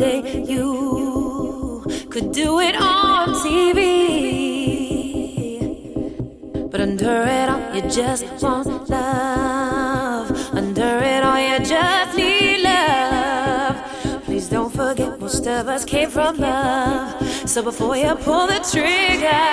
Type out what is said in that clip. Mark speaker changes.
Speaker 1: day you could do it on TV. But under it all, you just want love. Under it all, you just need love. Please don't forget, most of us came from love. So before you pull the trigger,